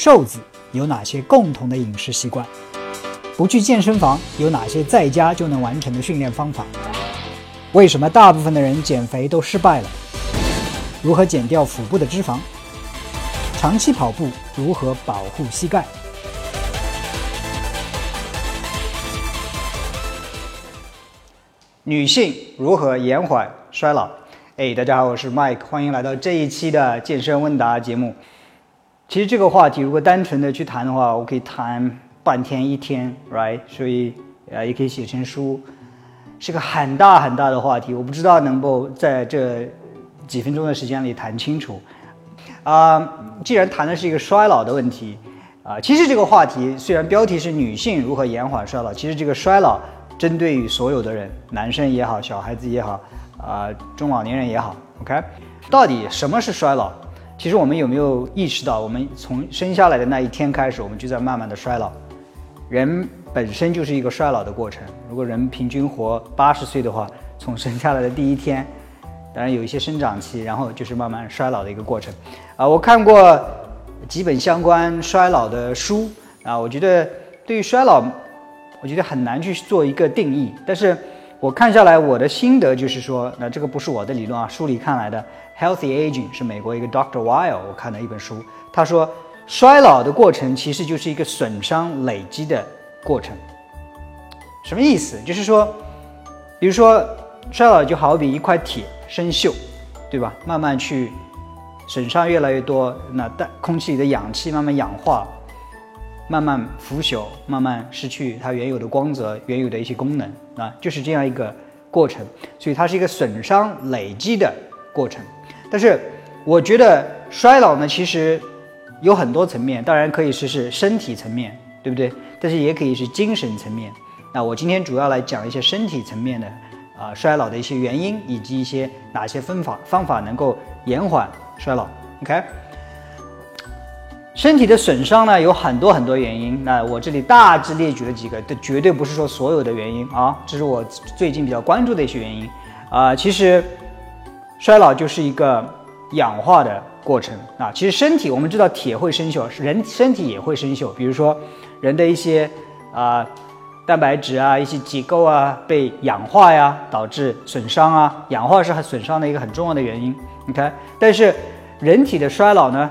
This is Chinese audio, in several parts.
瘦子有哪些共同的饮食习惯？不去健身房有哪些在家就能完成的训练方法？为什么大部分的人减肥都失败了？如何减掉腹部的脂肪？长期跑步如何保护膝盖？女性如何延缓衰老？哎，大家好，我是 Mike，欢迎来到这一期的健身问答节目。其实这个话题如果单纯的去谈的话，我可以谈。半天一天，right？所以呃，也可以写成书，是个很大很大的话题。我不知道能够在这几分钟的时间里谈清楚。啊，既然谈的是一个衰老的问题，啊，其实这个话题虽然标题是女性如何延缓衰老，其实这个衰老针对于所有的人，男生也好，小孩子也好，啊，中老年人也好，OK？到底什么是衰老？其实我们有没有意识到，我们从生下来的那一天开始，我们就在慢慢的衰老？人本身就是一个衰老的过程。如果人平均活八十岁的话，从生下来的第一天，当然有一些生长期，然后就是慢慢衰老的一个过程。啊，我看过几本相关衰老的书啊，我觉得对于衰老，我觉得很难去做一个定义。但是我看下来，我的心得就是说，那这个不是我的理论啊，书里看来的《Healthy Aging》是美国一个 Doctor Weil 我看的一本书，他说。衰老的过程其实就是一个损伤累积的过程。什么意思？就是说，比如说，衰老就好比一块铁生锈，对吧？慢慢去损伤越来越多，那带空气里的氧气慢慢氧化，慢慢腐朽，慢慢失去它原有的光泽、原有的一些功能啊，就是这样一个过程。所以它是一个损伤累积的过程。但是我觉得衰老呢，其实。有很多层面，当然可以是是身体层面，对不对？但是也可以是精神层面。那我今天主要来讲一些身体层面的啊衰老的一些原因，以及一些哪些方法方法能够延缓衰老。OK，身体的损伤呢有很多很多原因。那我这里大致列举了几个，这绝对不是说所有的原因啊，这是我最近比较关注的一些原因啊。其实衰老就是一个氧化的。过程啊，其实身体我们知道铁会生锈，人身体也会生锈。比如说人的一些啊蛋白质啊、一些结构啊被氧化呀，导致损伤啊。氧化是很损伤的一个很重要的原因。你看，但是人体的衰老呢，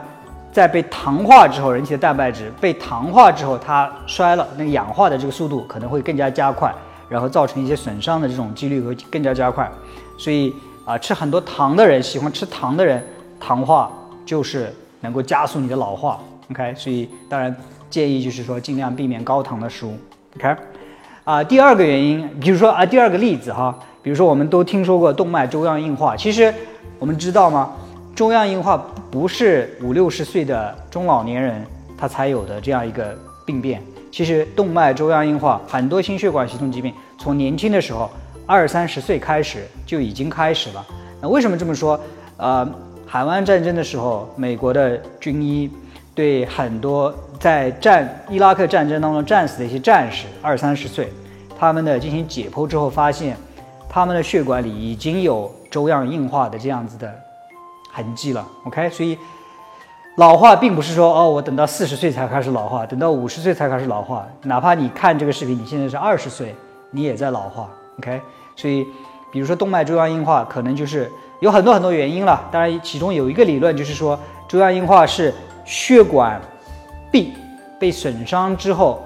在被糖化之后，人体的蛋白质被糖化之后，它衰老那个氧化的这个速度可能会更加加快，然后造成一些损伤的这种几率会更加加快。所以啊，吃很多糖的人，喜欢吃糖的人，糖化。就是能够加速你的老化，OK，所以当然建议就是说尽量避免高糖的食物，OK，啊，第二个原因，比如说啊，第二个例子哈，比如说我们都听说过动脉粥样硬化，其实我们知道吗？粥样硬化不是五六十岁的中老年人他才有的这样一个病变，其实动脉粥样硬化很多心血管系统疾病从年轻的时候二三十岁开始就已经开始了。那为什么这么说？呃。海湾战争的时候，美国的军医对很多在战伊拉克战争当中战死的一些战士，二三十岁，他们的进行解剖之后，发现他们的血管里已经有粥样硬化的这样子的痕迹了。OK，所以老化并不是说哦，我等到四十岁才开始老化，等到五十岁才开始老化。哪怕你看这个视频，你现在是二十岁，你也在老化。OK，所以比如说动脉粥样硬化，可能就是。有很多很多原因了，当然其中有一个理论就是说，粥样硬化是血管壁被损伤之后，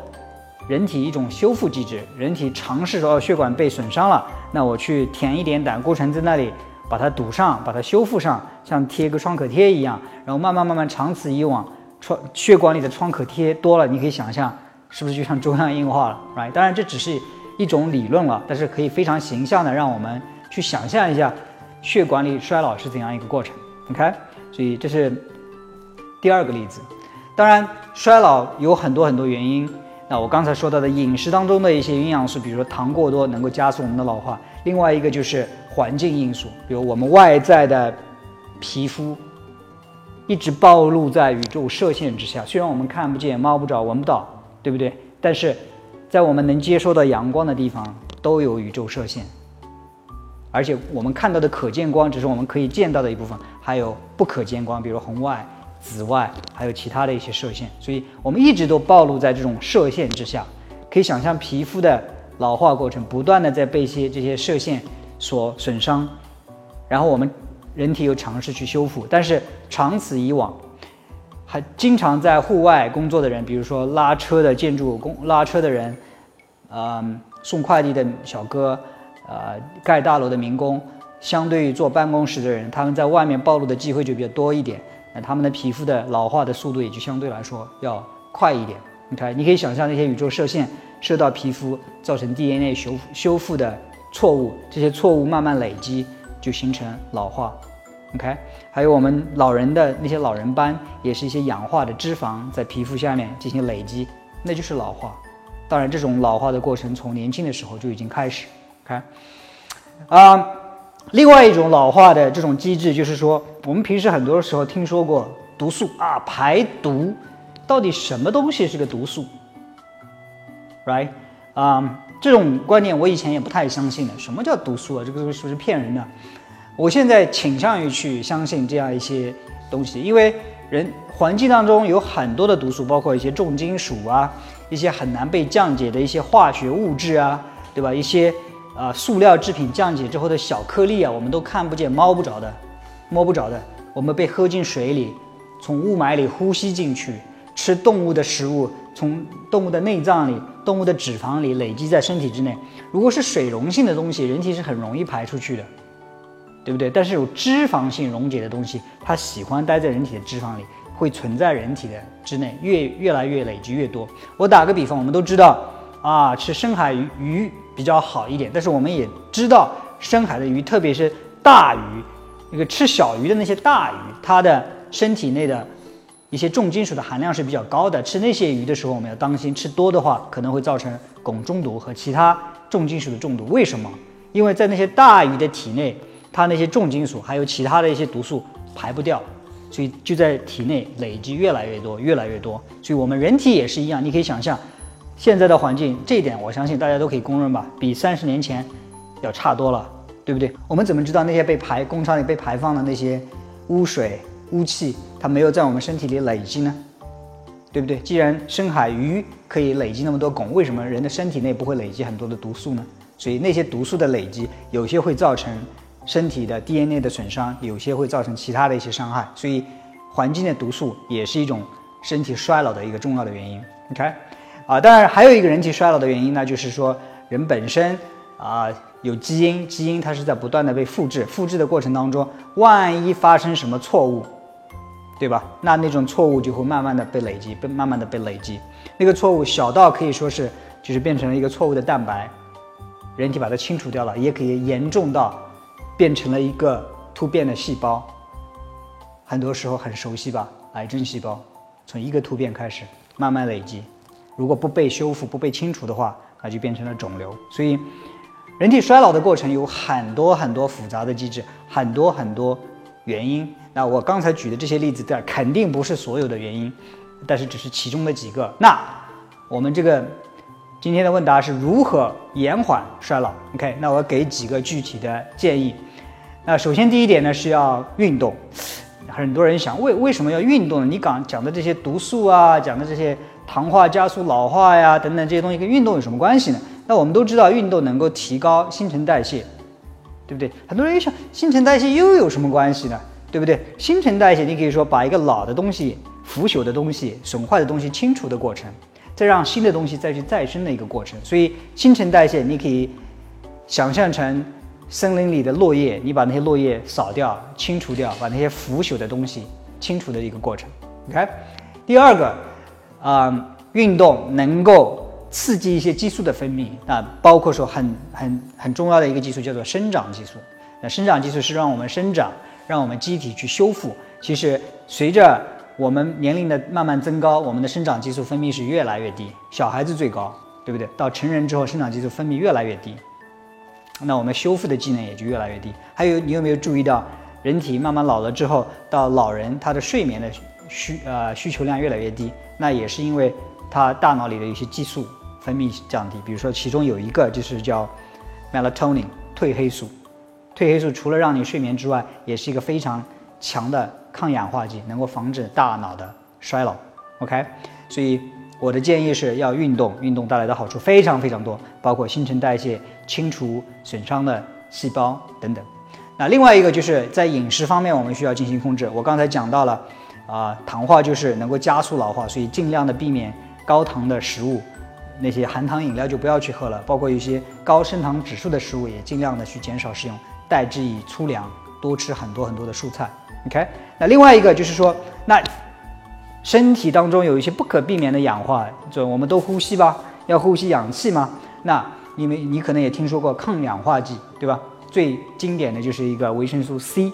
人体一种修复机制。人体尝试说血管被损伤了，那我去填一点胆固醇在那里，把它堵上，把它修复上，像贴个创可贴一样，然后慢慢慢慢长此以往，创血管里的创可贴多了，你可以想象是不是就像粥样硬化了，right？当然这只是一种理论了，但是可以非常形象的让我们去想象一下。血管里衰老是怎样一个过程？OK，所以这是第二个例子。当然，衰老有很多很多原因。那我刚才说到的饮食当中的一些营养素，比如说糖过多，能够加速我们的老化。另外一个就是环境因素，比如我们外在的皮肤一直暴露在宇宙射线之下，虽然我们看不见、摸不着、闻不到，对不对？但是在我们能接收到阳光的地方，都有宇宙射线。而且我们看到的可见光只是我们可以见到的一部分，还有不可见光，比如红外、紫外，还有其他的一些射线，所以我们一直都暴露在这种射线之下。可以想象皮肤的老化过程，不断的在被一些这些射线所损伤，然后我们人体又尝试去修复，但是长此以往，还经常在户外工作的人，比如说拉车的建筑工、拉车的人，嗯，送快递的小哥，呃，盖大楼的民工，相对于坐办公室的人，他们在外面暴露的机会就比较多一点，那他们的皮肤的老化的速度也就相对来说要快一点。你看，你可以想象那些宇宙射线射到皮肤，造成 DNA 修修复的错误，这些错误慢慢累积，就形成老化。OK，还有我们老人的那些老人斑，也是一些氧化的脂肪在皮肤下面进行累积，那就是老化。当然，这种老化的过程从年轻的时候就已经开始。OK，啊，另外一种老化的这种机制就是说，我们平时很多时候听说过毒素啊，排毒。到底什么东西是个毒素？Right？啊，这种观念我以前也不太相信的。什么叫毒素啊？这个东西是不是骗人的？我现在倾向于去相信这样一些东西，因为人环境当中有很多的毒素，包括一些重金属啊，一些很难被降解的一些化学物质啊，对吧？一些啊塑料制品降解之后的小颗粒啊，我们都看不见、摸不着的，摸不着的，我们被喝进水里，从雾霾里呼吸进去。吃动物的食物，从动物的内脏里、动物的脂肪里累积在身体之内。如果是水溶性的东西，人体是很容易排出去的，对不对？但是有脂肪性溶解的东西，它喜欢待在人体的脂肪里，会存在人体的之内，越越来越累积越多。我打个比方，我们都知道啊，吃深海鱼鱼比较好一点，但是我们也知道深海的鱼，特别是大鱼，那个吃小鱼的那些大鱼，它的身体内的。一些重金属的含量是比较高的，吃那些鱼的时候我们要当心，吃多的话可能会造成汞中毒和其他重金属的中毒。为什么？因为在那些大鱼的体内，它那些重金属还有其他的一些毒素排不掉，所以就在体内累积越来越多，越来越多。所以我们人体也是一样，你可以想象，现在的环境，这一点我相信大家都可以公认吧，比三十年前要差多了，对不对？我们怎么知道那些被排工厂里被排放的那些污水？污气它没有在我们身体里累积呢，对不对？既然深海鱼可以累积那么多汞，为什么人的身体内不会累积很多的毒素呢？所以那些毒素的累积，有些会造成身体的 DNA 的损伤，有些会造成其他的一些伤害。所以环境的毒素也是一种身体衰老的一个重要的原因。OK，啊，当然还有一个人体衰老的原因呢，就是说人本身啊有基因，基因它是在不断的被复制，复制的过程当中，万一发生什么错误。对吧？那那种错误就会慢慢的被累积，被慢慢的被累积。那个错误小到可以说是，就是变成了一个错误的蛋白，人体把它清除掉了，也可以严重到变成了一个突变的细胞。很多时候很熟悉吧？癌症细胞从一个突变开始，慢慢累积，如果不被修复、不被清除的话，那就变成了肿瘤。所以，人体衰老的过程有很多很多复杂的机制，很多很多原因。那我刚才举的这些例子，这肯定不是所有的原因，但是只是其中的几个。那我们这个今天的问答是如何延缓衰老？OK，那我给几个具体的建议。那首先第一点呢是要运动。很多人想，为为什么要运动呢？你讲讲的这些毒素啊，讲的这些糖化加速老化呀等等这些东西跟运动有什么关系呢？那我们都知道运动能够提高新陈代谢，对不对？很多人又想新陈代谢又有什么关系呢？对不对？新陈代谢，你可以说把一个老的东西、腐朽的东西、损坏的东西清除的过程，再让新的东西再去再生的一个过程。所以新陈代谢，你可以想象成森林里的落叶，你把那些落叶扫掉、清除掉，把那些腐朽的东西清除的一个过程。OK，第二个，啊，运动能够刺激一些激素的分泌，啊，包括说很很很重要的一个激素叫做生长激素。那生长激素是让我们生长。让我们机体去修复。其实随着我们年龄的慢慢增高，我们的生长激素分泌是越来越低。小孩子最高，对不对？到成人之后，生长激素分泌越来越低，那我们修复的机能也就越来越低。还有，你有没有注意到，人体慢慢老了之后，到老人他的睡眠的需呃需求量越来越低？那也是因为他大脑里的一些激素分泌降低。比如说，其中有一个就是叫 melatonin 褪黑素。褪黑素除了让你睡眠之外，也是一个非常强的抗氧化剂，能够防止大脑的衰老。OK，所以我的建议是要运动，运动带来的好处非常非常多，包括新陈代谢、清除损伤的细胞等等。那另外一个就是在饮食方面，我们需要进行控制。我刚才讲到了，啊，糖化就是能够加速老化，所以尽量的避免高糖的食物，那些含糖饮料就不要去喝了，包括一些高升糖指数的食物也尽量的去减少食用，代之以粗粮，多吃很多很多的蔬菜。OK，那另外一个就是说，那身体当中有一些不可避免的氧化，就我们都呼吸吧，要呼吸氧气嘛？那因为你可能也听说过抗氧化剂，对吧？最经典的就是一个维生素 C，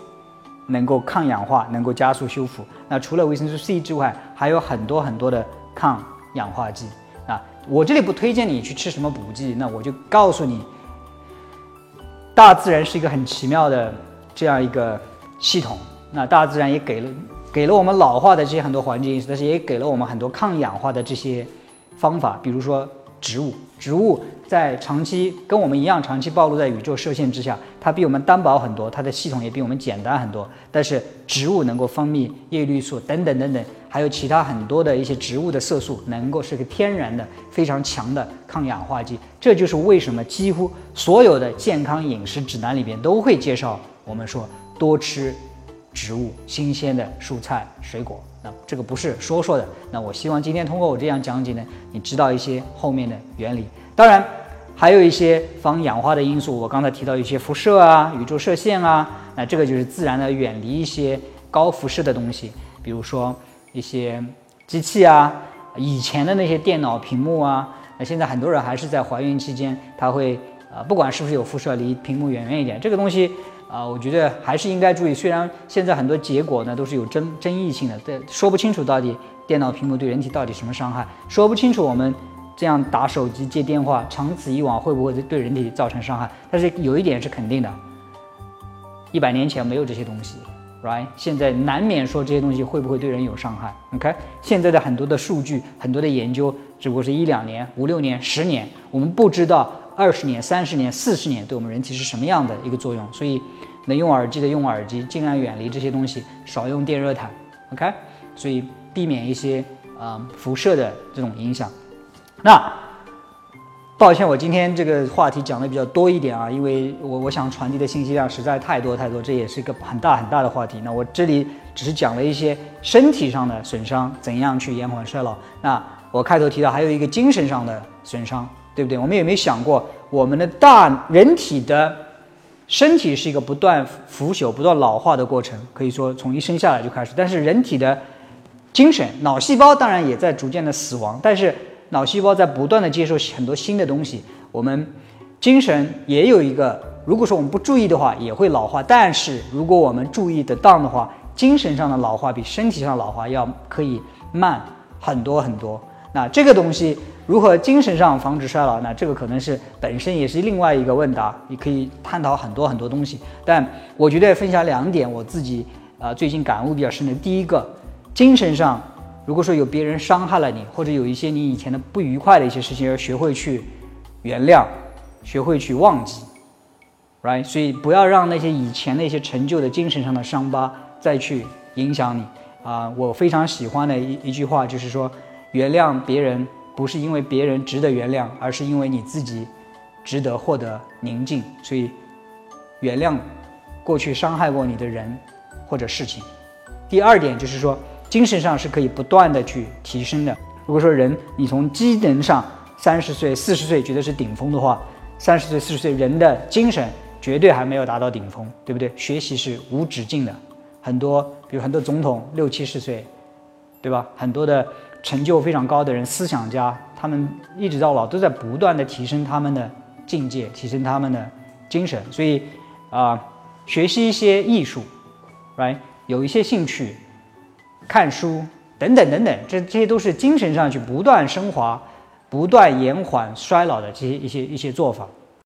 能够抗氧化，能够加速修复。那除了维生素 C 之外，还有很多很多的抗氧化剂啊。我这里不推荐你去吃什么补剂，那我就告诉你，大自然是一个很奇妙的这样一个系统。那大自然也给了给了我们老化的这些很多环境因素，但是也给了我们很多抗氧化的这些方法，比如说植物，植物。在长期跟我们一样，长期暴露在宇宙射线之下，它比我们单薄很多，它的系统也比我们简单很多。但是植物能够分泌叶绿素等等等等，还有其他很多的一些植物的色素，能够是个天然的非常强的抗氧化剂。这就是为什么几乎所有的健康饮食指南里边都会介绍我们说多吃植物、新鲜的蔬菜水果。那这个不是说说的。那我希望今天通过我这样讲解呢，你知道一些后面的原理。当然。还有一些防氧化的因素，我刚才提到一些辐射啊、宇宙射线啊，那这个就是自然的远离一些高辐射的东西，比如说一些机器啊、以前的那些电脑屏幕啊。那现在很多人还是在怀孕期间，他会啊，不管是不是有辐射，离屏幕远远一点。这个东西啊，我觉得还是应该注意。虽然现在很多结果呢都是有争争议性的，对，说不清楚到底电脑屏幕对人体到底什么伤害，说不清楚我们。这样打手机接电话，长此以往会不会对人体造成伤害？但是有一点是肯定的，一百年前没有这些东西，right？现在难免说这些东西会不会对人有伤害？OK？现在的很多的数据、很多的研究，只不过是一两年、五六年、十年，我们不知道二十年、三十年、四十年对我们人体是什么样的一个作用。所以，能用耳机的用耳机，尽量远离这些东西，少用电热毯，OK？所以避免一些啊辐射的这种影响。那抱歉，我今天这个话题讲的比较多一点啊，因为我我想传递的信息量实在太多太多，这也是一个很大很大的话题。那我这里只是讲了一些身体上的损伤，怎样去延缓衰老。那我开头提到还有一个精神上的损伤，对不对？我们有没有想过，我们的大人体的身体是一个不断腐朽、不断老化的过程，可以说从一生下来就开始。但是人体的精神、脑细胞当然也在逐渐的死亡，但是。脑细胞在不断的接受很多新的东西，我们精神也有一个，如果说我们不注意的话，也会老化。但是如果我们注意得当的话，精神上的老化比身体上的老化要可以慢很多很多。那这个东西如何精神上防止衰老？那这个可能是本身也是另外一个问答，你可以探讨很多很多东西。但我觉得分享两点，我自己啊最近感悟比较深的，第一个，精神上。如果说有别人伤害了你，或者有一些你以前的不愉快的一些事情，要学会去原谅，学会去忘记，right？所以不要让那些以前那些陈旧的精神上的伤疤再去影响你啊！我非常喜欢的一一句话就是说，原谅别人不是因为别人值得原谅，而是因为你自己值得获得宁静。所以原谅过去伤害过你的人或者事情。第二点就是说。精神上是可以不断的去提升的。如果说人你从机能上三十岁、四十岁觉得是顶峰的话，三十岁、四十岁人的精神绝对还没有达到顶峰，对不对？学习是无止境的，很多比如很多总统六七十岁，对吧？很多的成就非常高的人，思想家，他们一直到老都在不断的提升他们的境界，提升他们的精神。所以啊，学习一些艺术，right，有一些兴趣。看书等等等等，这这些都是精神上去不断升华、不断延缓衰老的这些一些一些做法。